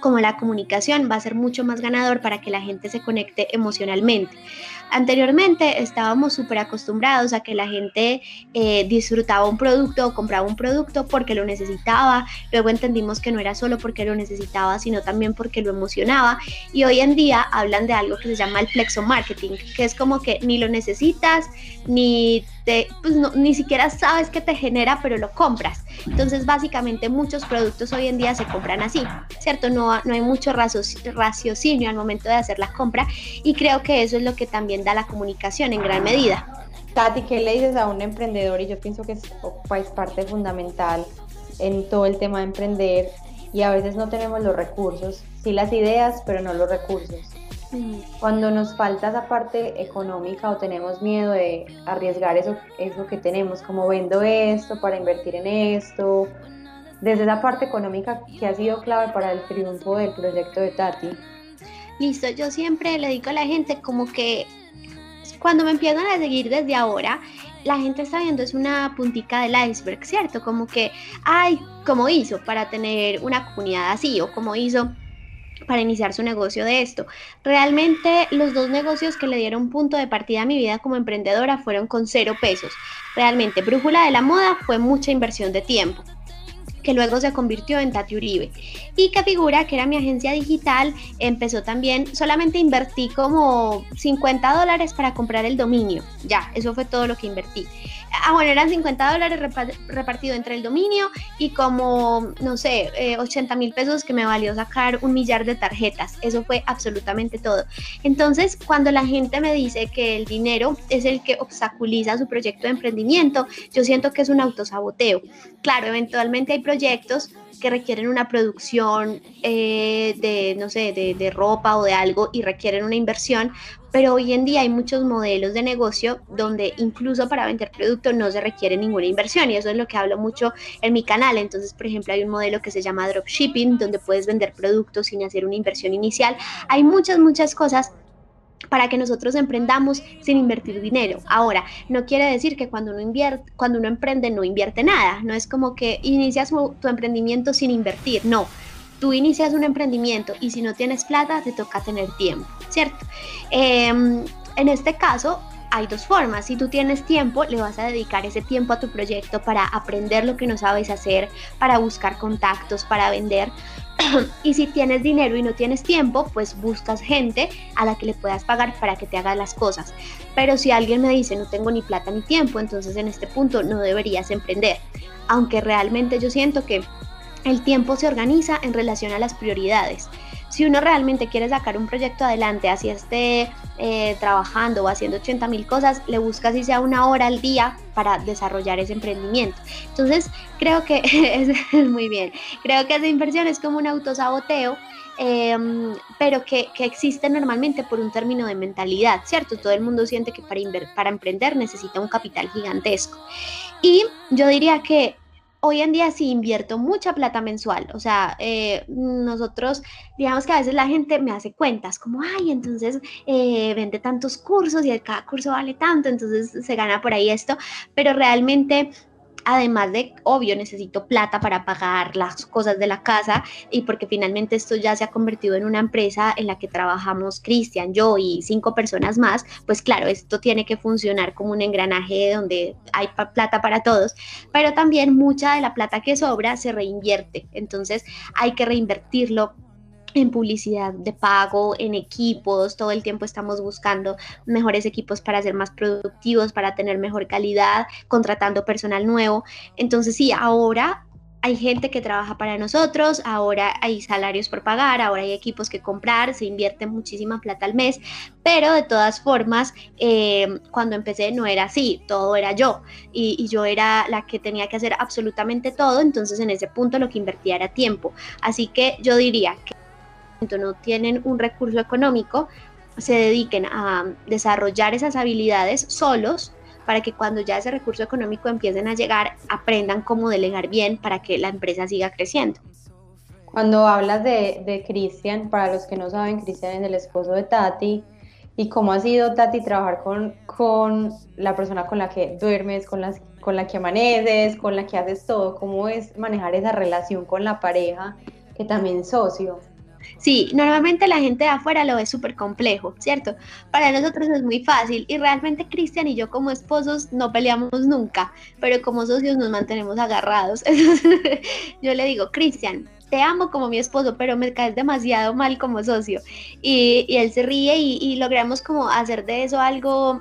como la comunicación va a ser mucho más ganador para que la gente se conecte emocionalmente. Anteriormente estábamos súper acostumbrados a que la gente eh, disfrutaba un producto o compraba un producto porque lo necesitaba, luego entendimos que no era solo porque lo necesitaba, sino también porque lo emocionaba y hoy en día hablan de algo que se llama el flexo marketing, que es como que ni lo necesitas, ni, te, pues ni siquiera sabes que te genera, pero lo compras. Entonces básicamente muchos productos hoy en día se compran así, ¿cierto? No, no hay mucho raciocinio al momento de hacer la compra y creo que eso es lo que también también da la comunicación en gran medida. Tati, ¿qué le dices a un emprendedor? Y yo pienso que es pues, parte fundamental en todo el tema de emprender y a veces no tenemos los recursos, sí las ideas, pero no los recursos. Cuando nos falta esa parte económica o tenemos miedo de arriesgar eso, eso que tenemos, como vendo esto para invertir en esto, desde esa parte económica que ha sido clave para el triunfo del proyecto de Tati. Listo, yo siempre le digo a la gente como que cuando me empiezan a seguir desde ahora, la gente está viendo es una puntica del iceberg, ¿cierto? Como que, ay, ¿cómo hizo para tener una comunidad así? O cómo hizo para iniciar su negocio de esto. Realmente los dos negocios que le dieron punto de partida a mi vida como emprendedora fueron con cero pesos. Realmente Brújula de la Moda fue mucha inversión de tiempo que luego se convirtió en Tati Uribe. Y que figura que era mi agencia digital, empezó también, solamente invertí como 50 dólares para comprar el dominio. Ya, eso fue todo lo que invertí. Ah, bueno, eran 50 dólares repartido entre el dominio y como, no sé, 80 eh, mil pesos que me valió sacar un millar de tarjetas. Eso fue absolutamente todo. Entonces, cuando la gente me dice que el dinero es el que obstaculiza su proyecto de emprendimiento, yo siento que es un autosaboteo. Claro, eventualmente hay proyectos que requieren una producción eh, de, no sé, de, ropa o de algo y requieren una inversión, pero hoy en día hay muchos modelos de negocio donde incluso para vender productos no se requiere ninguna inversión y eso es lo que hablo mucho en mi canal. Entonces, por ejemplo, hay un modelo que se llama dropshipping donde puedes vender productos sin hacer una inversión inicial. Hay muchas, muchas cosas para que nosotros emprendamos sin invertir dinero. Ahora, no quiere decir que cuando uno invierte, cuando uno emprende no invierte nada, no es como que inicias tu emprendimiento sin invertir, no. Tú inicias un emprendimiento y si no tienes plata te toca tener tiempo, ¿cierto? Em, en este caso, hay dos formas. Si tú tienes tiempo, le vas a dedicar ese tiempo a tu proyecto para aprender lo que no sabes hacer, para buscar contactos, para vender. y si tienes dinero y no tienes tiempo, pues buscas gente a la que le puedas pagar para que te haga las cosas. Pero si alguien me dice no tengo ni plata ni tiempo, entonces en este punto no deberías emprender. Aunque realmente yo siento que el tiempo se organiza en relación a las prioridades si uno realmente quiere sacar un proyecto adelante, así esté eh, trabajando o haciendo 80 mil cosas, le busca si sea una hora al día para desarrollar ese emprendimiento. Entonces, creo que es, muy bien. Creo que esa inversión es como un autosaboteo. Em, pero que, que, existe normalmente por un término de mentalidad, ¿cierto? Todo el mundo siente que para, para emprender necesita un capital gigantesco. Y yo diría que hoy en día sí invierto mucha plata mensual. O sea, eh, nosotros, digamos que a veces la gente me hace cuentas como, ay, entonces eh, vende tantos cursos y cada curso vale tanto, entonces se gana por ahí esto, pero realmente además de, obvio, necesito plata para pagar las cosas de la casa y porque finalmente esto ya se ha convertido en una empresa en la que trabajamos Cristian, yo y cinco personas más, pues claro, esto tiene que funcionar como un engranaje donde hay plata para todos, pero también mucha de la plata que sobra se reinvierte, entonces hay que reinvertirlo en publicidad de pago, en equipos, todo el tiempo estamos buscando mejores equipos para ser más productivos, para tener mejor calidad, contratando personal nuevo. Entonces sí, ahora hay gente que trabaja para nosotros, ahora hay salarios por pagar, ahora hay equipos que comprar, se invierte muchísima plata al mes, pero de todas formas, eh, cuando empecé no era así, todo era yo y, y, yo era la que tenía que hacer absolutamente todo, entonces en ese punto lo que invertía era tiempo. Así que yo diría que no tienen un recurso económico, se dediquen a desarrollar esas habilidades solos para que cuando ya ese recurso económico empiecen a llegar, aprendan cómo delegar bien para que la empresa siga creciendo. Cuando hablas de, de Cristian, para los que no saben, Cristian es el esposo de Tati, y cómo ha sido Tati trabajar con, con la persona con la que duermes, con, las, con la que amaneces, con la que haces todo, cómo es manejar esa relación con la pareja, que también socio. Sí, normalmente la gente de afuera lo ve súper complejo, ¿cierto? Para nosotros es muy fácil y realmente Cristian y yo como esposos no peleamos nunca, pero como socios nos mantenemos agarrados. yo le digo, Cristian, te amo como mi esposo, pero me caes demasiado mal como socio. Y, él se ríe y, y, logramos como hacer de eso algo,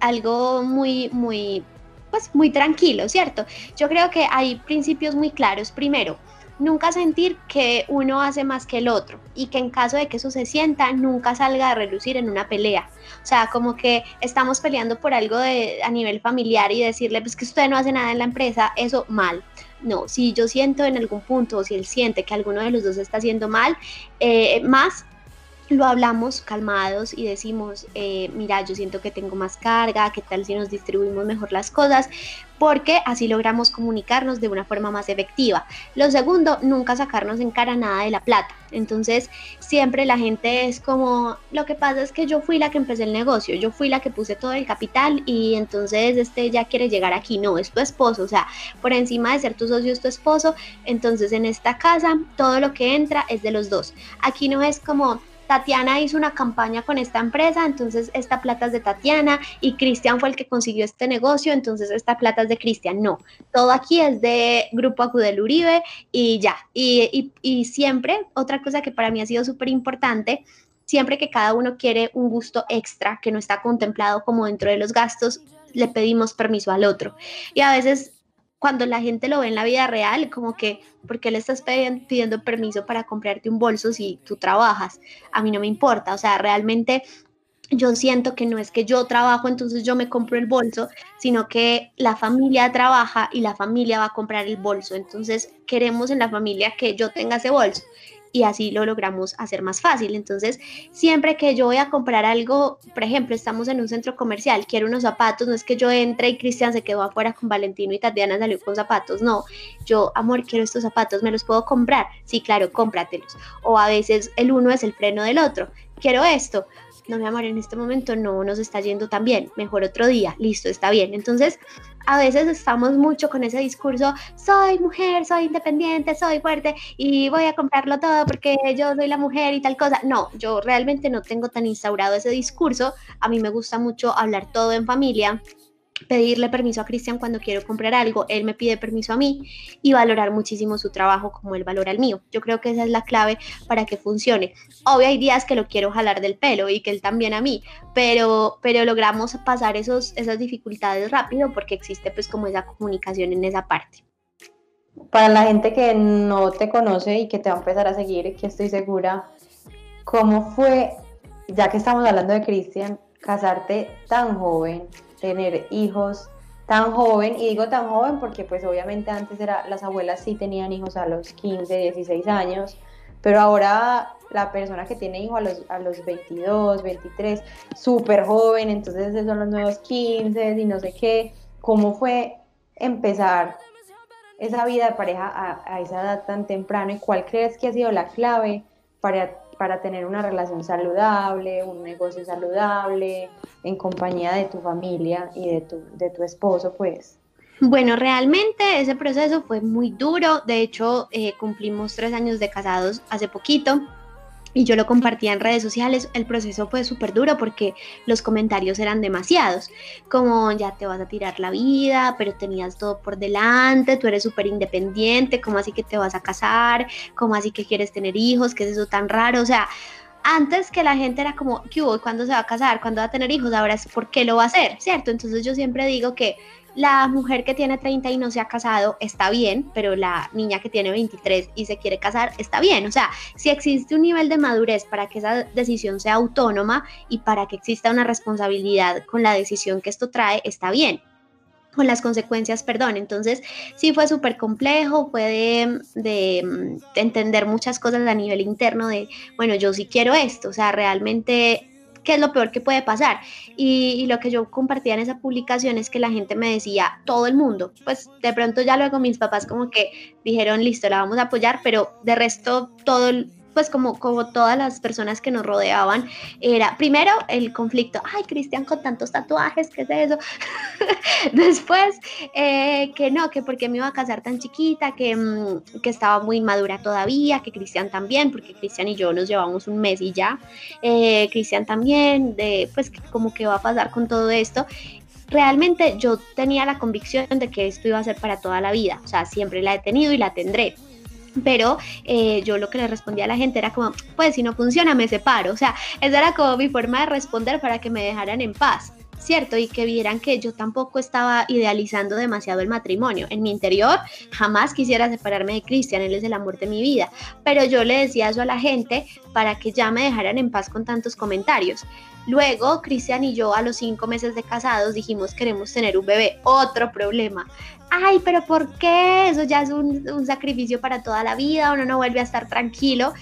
algo muy, muy, pues muy tranquilo, ¿cierto? Yo creo que hay principios muy claros. Primero, nunca sentir que uno hace más que el otro y que en caso de que eso se sienta, nunca salga a relucir en una pelea. O sea, como que estamos peleando por algo de, a nivel familiar y decirle, pues que usted no hace nada en la empresa, eso mal. No, si yo siento en algún punto o si él siente que alguno de los dos está haciendo mal, eh, más lo hablamos calmados y decimos, eh, mira, yo siento que tengo más carga, ¿qué tal si nos distribuimos mejor las cosas? Porque así logramos comunicarnos de una forma más efectiva. Lo segundo, nunca sacarnos en cara nada de la plata. Entonces, siempre la gente es como, lo que pasa es que yo fui la que empecé el negocio, yo fui la que puse todo el capital y entonces este ya quiere llegar aquí. No, es tu esposo, o sea, por encima de ser tu socio es tu esposo. Entonces, en esta casa, todo lo que entra es de los dos. Aquí no es como Tatiana hizo una campaña con esta empresa, entonces esta plata es de Tatiana y Cristian fue el que consiguió este negocio, entonces esta plata es de Cristian. No, todo aquí es de Grupo Acudel Uribe y ya. Y, y siempre, otra cosa que para mí ha sido súper importante, siempre que cada uno quiere un gusto extra que no está contemplado como dentro de los gastos, le pedimos permiso al otro. Y a veces cuando la gente lo ve en la vida real, como que, ¿por qué le estás pidiendo permiso para comprarte un bolso si tú trabajas? A mí no me importa, o sea, realmente yo siento que no es que yo trabajo, entonces yo me compro el bolso, sino que la familia trabaja y la familia va a comprar el bolso. Entonces queremos en la familia que yo tenga ese bolso y así lo logramos hacer más fácil. Entonces, siempre que yo voy a comprar algo, por ejemplo, estamos en un centro comercial, quiero unos zapatos, no es que yo entre y Cristian se quedó afuera con Valentino y Tatiana salió con zapatos, no, yo, amor, quiero estos zapatos, ¿me los puedo comprar? Sí, claro, cómpratelos. O a veces el uno es el freno del otro, quiero esto, no, mi amor, en este momento no nos está yendo tan bien, mejor otro día, listo, está bien. Entonces, a veces estamos mucho con ese discurso, soy mujer, soy independiente, soy fuerte y voy a comprarlo todo porque yo soy la mujer y tal cosa. No, yo realmente no tengo tan instaurado ese discurso. A mí me gusta mucho hablar todo en familia pedirle permiso a Cristian cuando quiero comprar algo, él me pide permiso a mí y valorar muchísimo su trabajo como él valora el mío. Yo creo que esa es la clave para que funcione. Obvio hay días que lo quiero jalar del pelo y que él también a mí, pero, pero logramos pasar esos, esas dificultades rápido porque existe pues como esa comunicación en esa parte. Para la gente que no te conoce y que te va a empezar a seguir, que estoy segura, ¿cómo fue, ya que estamos hablando de Cristian, casarte tan joven, tener hijos tan joven, y digo tan joven porque pues obviamente antes era, las abuelas sí tenían hijos a los 15, 16 años, pero ahora la persona que tiene hijos a los, a los 22, 23, súper joven, entonces esos son los nuevos 15 y no sé qué, ¿cómo fue empezar esa vida de pareja a, a esa edad tan temprano y cuál crees que ha sido la clave para para tener una relación saludable, un negocio saludable, en compañía de tu familia y de tu, de tu esposo, pues. Bueno, realmente ese proceso fue muy duro. De hecho, eh, cumplimos tres años de casados hace poquito y yo lo compartía en redes sociales, el proceso fue súper duro porque los comentarios eran demasiados, como ya te vas a tirar la vida, pero tenías todo por delante, tú eres súper independiente, ¿cómo así que te vas a casar? ¿Cómo así que quieres tener hijos? ¿Qué es eso tan raro? O sea, antes que la gente era como, ¿qué hubo? ¿Cuándo se va a casar? ¿Cuándo va a tener hijos? Ahora es, ¿por qué lo va a hacer? ¿Cierto? Entonces yo siempre digo que la mujer que tiene 30 y no se ha casado está bien, pero la niña que tiene 23 y se quiere casar está bien. O sea, si existe un nivel de madurez para que esa decisión sea autónoma y para que exista una responsabilidad con la decisión que esto trae, está bien con las consecuencias, perdón. Entonces, sí fue súper complejo, fue de, de, entender muchas cosas a nivel interno de, bueno, yo sí quiero esto, o sea, realmente qué es lo peor que puede pasar. Y, lo que yo compartía en esa publicación es que la gente me decía, todo el mundo, pues de pronto ya luego mis papás como que dijeron, listo, la vamos a apoyar, pero de resto todo pues como, como todas las personas que nos rodeaban, era primero el conflicto, ay, Cristian con tantos tatuajes, ¿qué es eso? Después, eh, que no, que porque me iba a casar tan chiquita, que, mm, que estaba muy madura todavía, que Cristian también, porque Cristian y yo nos llevamos un mes y ya, eh, Cristian también, de pues como que va a pasar con todo esto realmente yo tenía la convicción de que esto iba a ser para toda la vida, o sea, siempre la he tenido y la tendré pero eh, yo lo que le respondía a la gente era como, pues si no funciona me separo, o sea, esa era como mi forma de responder para que me dejaran en paz. ¿cierto? Y que vieran que yo tampoco estaba idealizando demasiado el matrimonio. En mi interior jamás quisiera separarme de Cristian, él es el amor de mi vida, pero yo le decía eso a la gente para que ya me dejaran en paz con tantos comentarios. Luego, Cristian y yo a los cinco meses de casados dijimos queremos tener un bebé. Otro problema. Ay, pero ¿por qué? Eso ya es un, sacrificio para toda la vida, uno no vuelve a estar tranquilo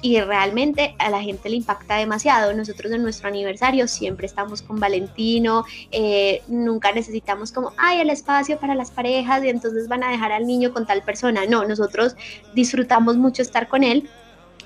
y realmente a la gente le impacta demasiado. Nosotros en nuestro aniversario siempre estamos con Valentino, eh, nunca necesitamos como, ay, el espacio para las parejas y entonces van a dejar al niño con tal persona. No, nosotros disfrutamos mucho estar con él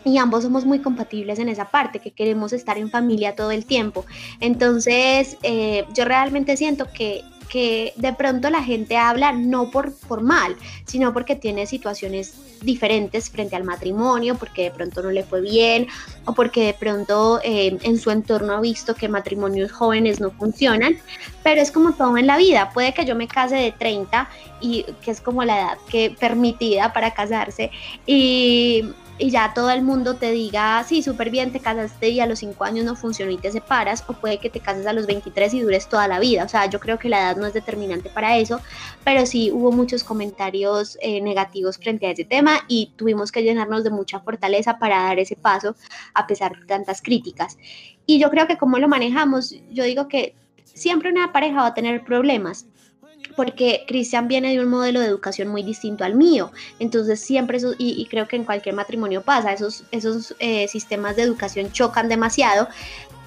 y ambos somos muy compatibles en esa parte, que queremos estar en familia todo el tiempo. Entonces, eh, yo realmente siento que que de pronto la gente habla no por, por mal, sino porque tiene situaciones diferentes frente al matrimonio, porque de pronto no le fue bien o porque de pronto eh, en su entorno ha visto que matrimonios jóvenes no funcionan, pero es como todo en la vida, puede que yo me case de 30 y que es como la edad que permitida para casarse y y ya todo el mundo te diga, sí, súper bien, te casaste y a los 5 años no funcionó y te separas, o puede que te cases a los 23 y dures toda la vida. O sea, yo creo que la edad no es determinante para eso, pero sí hubo muchos comentarios eh, negativos frente a ese tema y tuvimos que llenarnos de mucha fortaleza para dar ese paso a pesar de tantas críticas. Y yo creo que como lo manejamos, yo digo que siempre una pareja va a tener problemas, porque Cristian viene de un modelo de educación muy distinto al mío. Entonces siempre eso, y, creo que en cualquier matrimonio pasa, esos, esos eh, sistemas de educación chocan demasiado,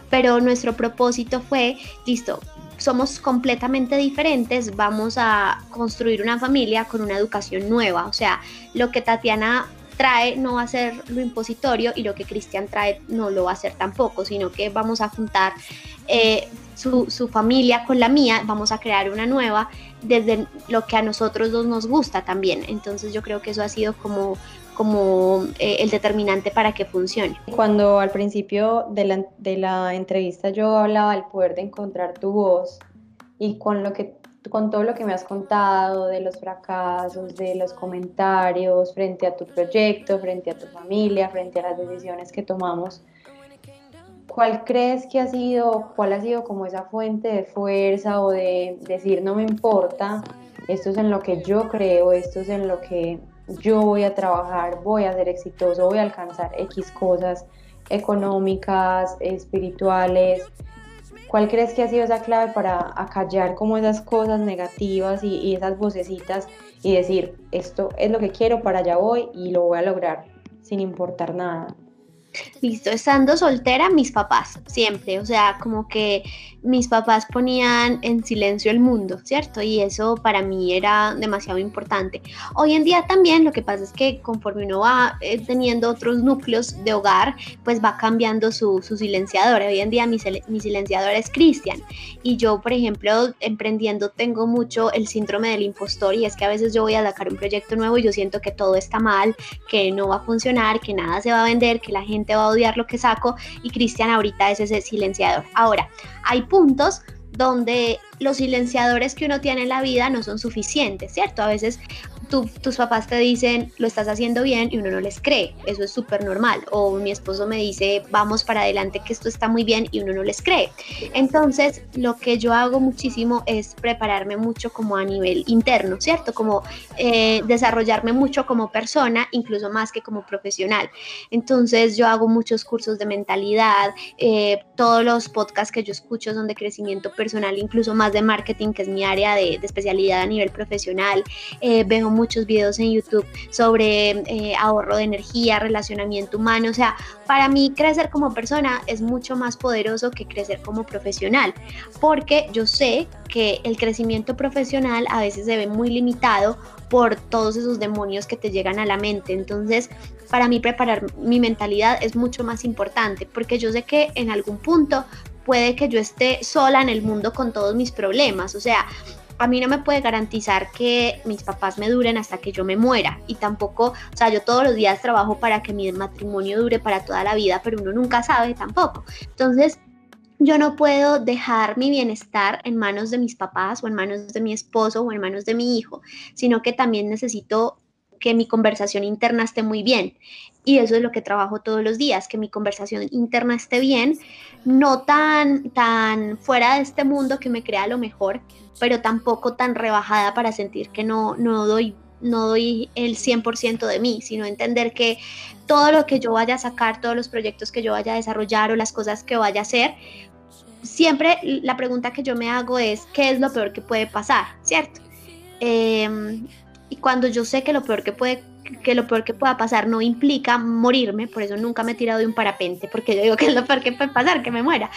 pero nuestro propósito fue, listo, somos completamente diferentes, vamos a construir una familia con una educación nueva. O sea, lo que Tatiana trae no va a ser lo impositorio y lo que Cristian trae no lo va a ser tampoco, sino que vamos a juntar eh, su, su, familia con la mía, vamos a crear una nueva desde lo que a nosotros dos nos gusta también. Entonces yo creo que eso ha sido como, como eh, el determinante para que funcione. Cuando al principio de la, de la entrevista yo hablaba del poder de encontrar tu voz y con lo que con todo lo que me has contado de los fracasos, de los comentarios frente a tu proyecto, frente a tu familia, frente a las decisiones que tomamos, ¿cuál crees que ha sido, cuál ha sido como esa fuente de fuerza o de decir no me importa, esto es en lo que yo creo, esto es en lo que yo voy a trabajar, voy a ser exitoso, voy a alcanzar X cosas económicas, espirituales? ¿Cuál crees que ha sido esa clave para acallar como esas cosas negativas y, y esas vocecitas y decir, esto es lo que quiero, para allá voy y lo voy a lograr sin importar nada? Listo, estando soltera, mis papás, siempre, o sea, como que mis papás ponían en silencio el mundo, ¿cierto? Y eso para mí era demasiado importante. Hoy en día también lo que pasa es que conforme uno va eh, teniendo otros núcleos de hogar, pues va cambiando su, su silenciador. Hoy en día mi, mi silenciador es Cristian. Y yo, por ejemplo, emprendiendo tengo mucho el síndrome del impostor y es que a veces yo voy a sacar un proyecto nuevo y yo siento que todo está mal, que no va a funcionar, que nada se va a vender, que la gente va a odiar lo que saco y Cristian ahorita es ese silenciador. Ahora, hay puntos donde los silenciadores que uno tiene en la vida no son suficientes, ¿cierto? A veces tus papás te dicen, lo estás haciendo bien y uno no les cree, eso es súper normal. O mi esposo me dice, vamos para adelante, que esto está muy bien y uno no les cree. Entonces, lo que yo hago muchísimo es prepararme mucho como a nivel interno, ¿cierto? Como eh, desarrollarme mucho como persona, incluso más que como profesional. Entonces, yo hago muchos cursos de mentalidad, eh, todos los podcasts que yo escucho son de crecimiento personal, incluso más de marketing, que es mi área de, especialidad a nivel profesional. Eh, veo muchos videos en YouTube sobre eh, ahorro de energía, relacionamiento humano. O sea, para mí crecer como persona es mucho más poderoso que crecer como profesional, porque yo sé que el crecimiento profesional a veces se ve muy limitado por todos esos demonios que te llegan a la mente. Entonces, para mí preparar mi mentalidad es mucho más importante, porque yo sé que en algún punto puede que yo esté sola en el mundo con todos mis problemas. O sea, a mí no me puede garantizar que mis papás me duren hasta que yo me muera y tampoco, o sea, yo todos los días trabajo para que mi matrimonio dure para toda la vida, pero uno nunca sabe tampoco. Entonces, yo no puedo dejar mi bienestar en manos de mis papás o en manos de mi esposo o en manos de mi hijo, sino que también necesito que mi conversación interna esté muy bien. Y eso es lo que trabajo todos los días, que mi conversación interna esté bien, no tan, tan fuera de este mundo que me crea lo mejor, pero tampoco tan rebajada para sentir que no, no doy no doy el 100% de mí, sino entender que todo lo que yo vaya a sacar, todos los proyectos que yo vaya a desarrollar o las cosas que vaya a hacer, siempre la pregunta que yo me hago es, ¿qué es lo peor que puede pasar? ¿Cierto? Em, y cuando yo sé que lo peor que puede que lo peor que pueda pasar no implica morirme, por eso nunca me he tirado de un parapente, porque yo digo que es lo peor que puede pasar, que me muera.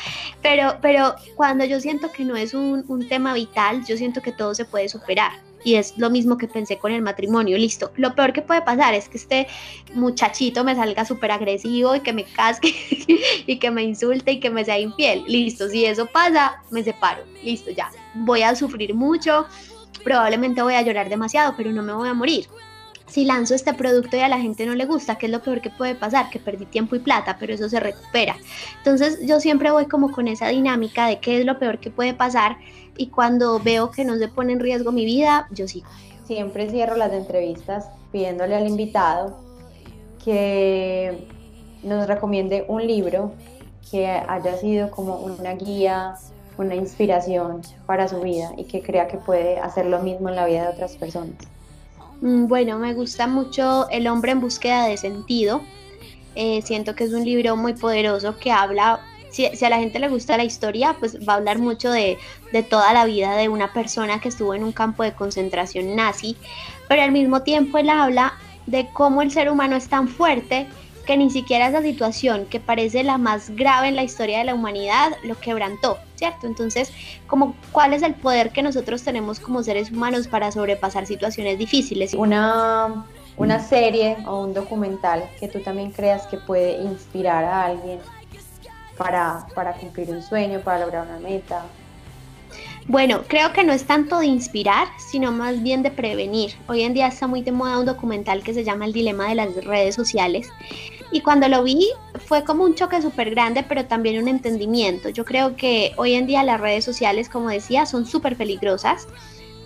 Pero, pero cuando yo siento que no es un, un tema vital, yo siento que todo se puede superar. Y es lo mismo que pensé con el matrimonio, listo. Lo peor que puede pasar es que este muchachito me salga súper agresivo y que me casque y que me insulte y que me sea infiel. Listo, si eso pasa, me separo. Listo, ya. Voy a sufrir mucho, probablemente voy a llorar demasiado, pero no me voy a morir si lanzo este producto y a la gente no le gusta, ¿qué es lo peor que puede pasar? Que perdí tiempo y plata, pero eso se recupera. Entonces yo siempre voy como con esa dinámica de qué es lo peor que puede pasar y cuando veo que no se pone en riesgo mi vida, yo sigo. Siempre cierro las entrevistas pidiéndole al invitado que nos recomiende un libro que haya sido como una guía, una inspiración para su vida y que crea que puede hacer lo mismo en la vida de otras personas. Mm, bueno, me gusta mucho El hombre en búsqueda de sentido. Eh, siento que es un libro muy poderoso que habla, si, a la gente le gusta la historia, pues va a hablar mucho de, de toda la vida de una persona que estuvo en un campo de concentración nazi, pero al mismo tiempo él habla de cómo el ser humano es tan fuerte que ni siquiera esa situación que parece la más grave en la historia de la humanidad lo quebrantó, ¿cierto? Entonces, como cuál es el poder que nosotros tenemos como seres humanos para sobrepasar situaciones difíciles. Una, una serie o un documental que tú también creas que puede inspirar a alguien para, para cumplir un sueño, para lograr una meta. Bueno, creo que no es tanto de inspirar, sino más bien de prevenir. Hoy en día está muy de moda un documental que se llama El Dilema de las redes sociales. Y cuando lo vi fue como un choque súper grande, pero también un entendimiento. Yo creo que hoy en día las redes sociales, como decía, son súper peligrosas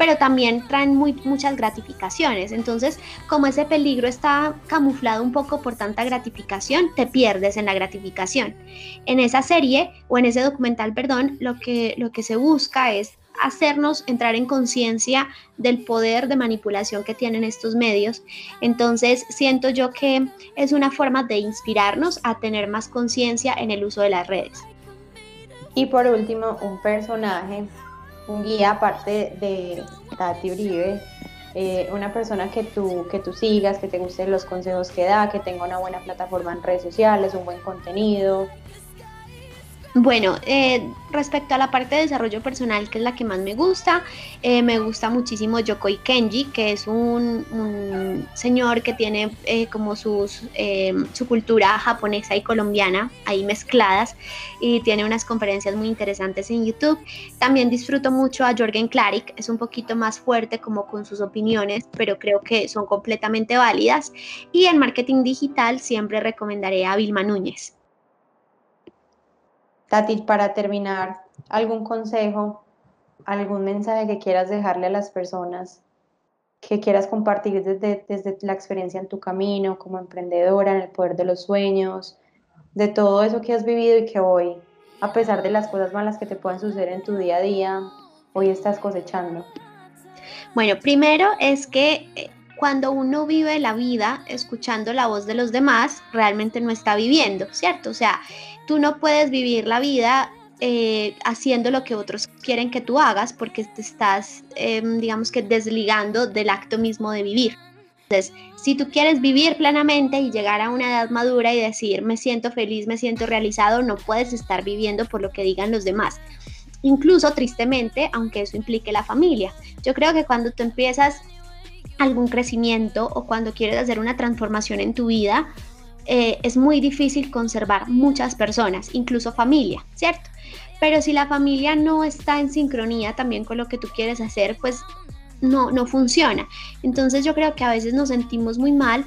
pero también traen muy, muchas gratificaciones. Entonces, como ese peligro está camuflado un poco por tanta gratificación, te pierdes en la gratificación. En esa serie o en ese documental, perdón, lo que, lo que se busca es hacernos entrar en conciencia del poder de manipulación que tienen estos medios. Entonces, siento yo que es una forma de inspirarnos a tener más conciencia en el uso de las redes. Y por último, un personaje un guía aparte de Tati Uribe, eh, una persona que tú, que tú sigas, que te gusten los consejos que da, que tenga una buena plataforma en redes sociales, un buen contenido, bueno, eh, respecto a la parte de desarrollo personal, que es la que más me gusta, eh, me gusta muchísimo Yokoi Kenji, que es un, señor que tiene eh, como sus, su cultura japonesa y colombiana ahí mezcladas y tiene unas conferencias muy interesantes en YouTube. También disfruto mucho a Jorgen Klarik, es un poquito más fuerte como con sus opiniones, pero creo que son completamente válidas. Y en marketing digital siempre recomendaré a Vilma Núñez. Tati, para terminar, ¿algún consejo, algún mensaje que quieras dejarle a las personas, que quieras compartir desde, desde la experiencia en tu camino como emprendedora, en el poder de los sueños, de todo eso que has vivido y que hoy, a pesar de las cosas malas que te puedan suceder en tu día a día, hoy estás cosechando? Bueno, primero es que eh, cuando uno vive la vida escuchando la voz de los demás, realmente no está viviendo, ¿cierto? O sea, tú no puedes vivir la vida eh, haciendo lo que otros quieren que tú hagas porque te estás, em, digamos que, desligando del acto mismo de vivir. Entonces, si tú quieres vivir plenamente y llegar a una edad madura y decir, me siento feliz, me siento realizado, no puedes estar viviendo por lo que digan los demás. Incluso, tristemente, aunque eso implique la familia. Yo creo que cuando tú empiezas algún crecimiento o cuando quieres hacer una transformación en tu vida, eh, es muy difícil conservar muchas personas, incluso familia, ¿cierto? Pero si la familia no está en sincronía también con lo que tú quieres hacer, pues no, no funciona. Entonces yo creo que a veces nos sentimos muy mal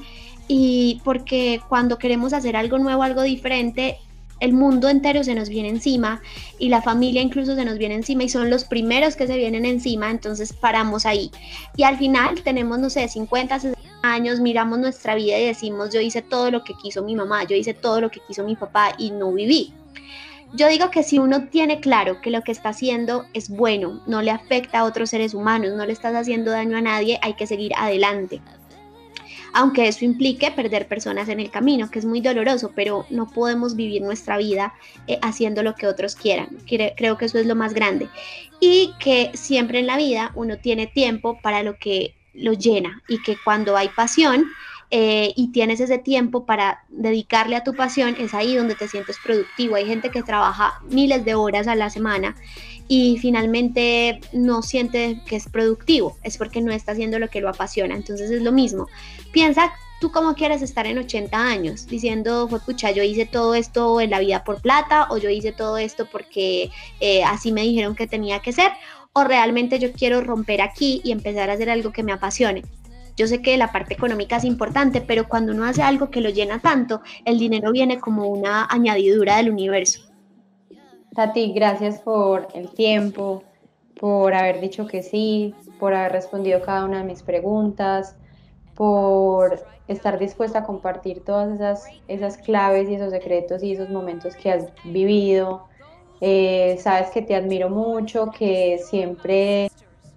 y porque cuando queremos hacer algo nuevo, algo diferente, el mundo entero se nos viene encima y la familia incluso se nos viene encima y son los primeros que se vienen encima, entonces paramos ahí. Y al final tenemos, no sé, 50, 60 años miramos nuestra vida y decimos yo hice todo lo que quiso mi mamá, yo hice todo lo que quiso mi papá y no viví. Yo digo que si uno tiene claro que lo que está haciendo es bueno, no le afecta a otros seres humanos, no le estás haciendo daño a nadie, hay que seguir adelante. Aunque eso implique perder personas en el camino, que es muy doloroso, pero no podemos vivir nuestra vida eh, haciendo lo que otros quieran. Creo que eso es lo más grande. Y que siempre en la vida uno tiene tiempo para lo que lo llena y que cuando hay pasión, eh, y tienes ese tiempo para dedicarle a tu pasión, es ahí donde te sientes productivo. Hay gente que trabaja miles de horas a la semana y finalmente no siente que es productivo, es porque no está haciendo lo que lo apasiona. Entonces es lo mismo. Piensa tú cómo quieres estar en 80 años, diciendo, fue pucha, yo hice todo esto en la vida por plata o yo hice todo esto porque eh, así me dijeron que tenía que ser o realmente yo quiero romper aquí y empezar a hacer algo que me apasione. Yo sé que la parte económica es importante, pero cuando uno hace algo que lo llena tanto, el dinero viene como una añadidura del universo. Tati, gracias por el tiempo, por haber dicho que sí, por haber respondido cada una de mis preguntas, por estar dispuesta a compartir todas esas, esas claves y esos secretos y esos momentos que has vivido. Eh, sabes que te admiro mucho, que siempre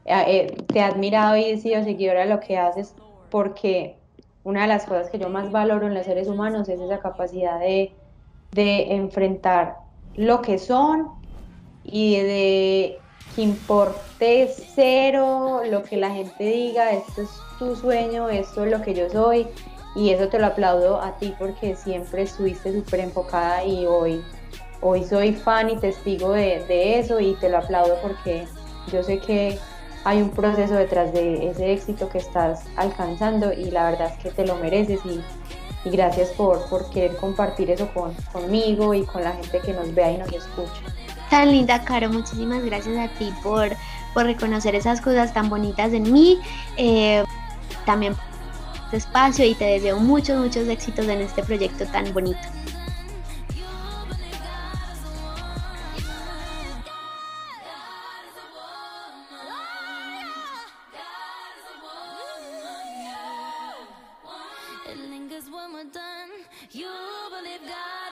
eh, te he admirado y he sido seguidora de lo que haces porque una de las cosas que yo más valoro en los seres humanos es esa capacidad de, de enfrentar lo que son y de que importe cero lo que la gente diga, esto es tu sueño, esto es lo que yo soy y eso te lo aplaudo a ti porque siempre estuviste súper enfocada y hoy, hoy soy fan y testigo de, de eso y te lo aplaudo porque yo sé que hay un proceso detrás de ese éxito que estás alcanzando y la verdad es que te lo mereces y, gracias por, por, querer compartir eso con, conmigo y con la gente que nos vea y nos escucha. Tan linda, Caro, muchísimas gracias a ti por, por reconocer esas cosas tan bonitas en mí. Eh, también este espacio y te deseo muchos, muchos éxitos en este proyecto tan bonito.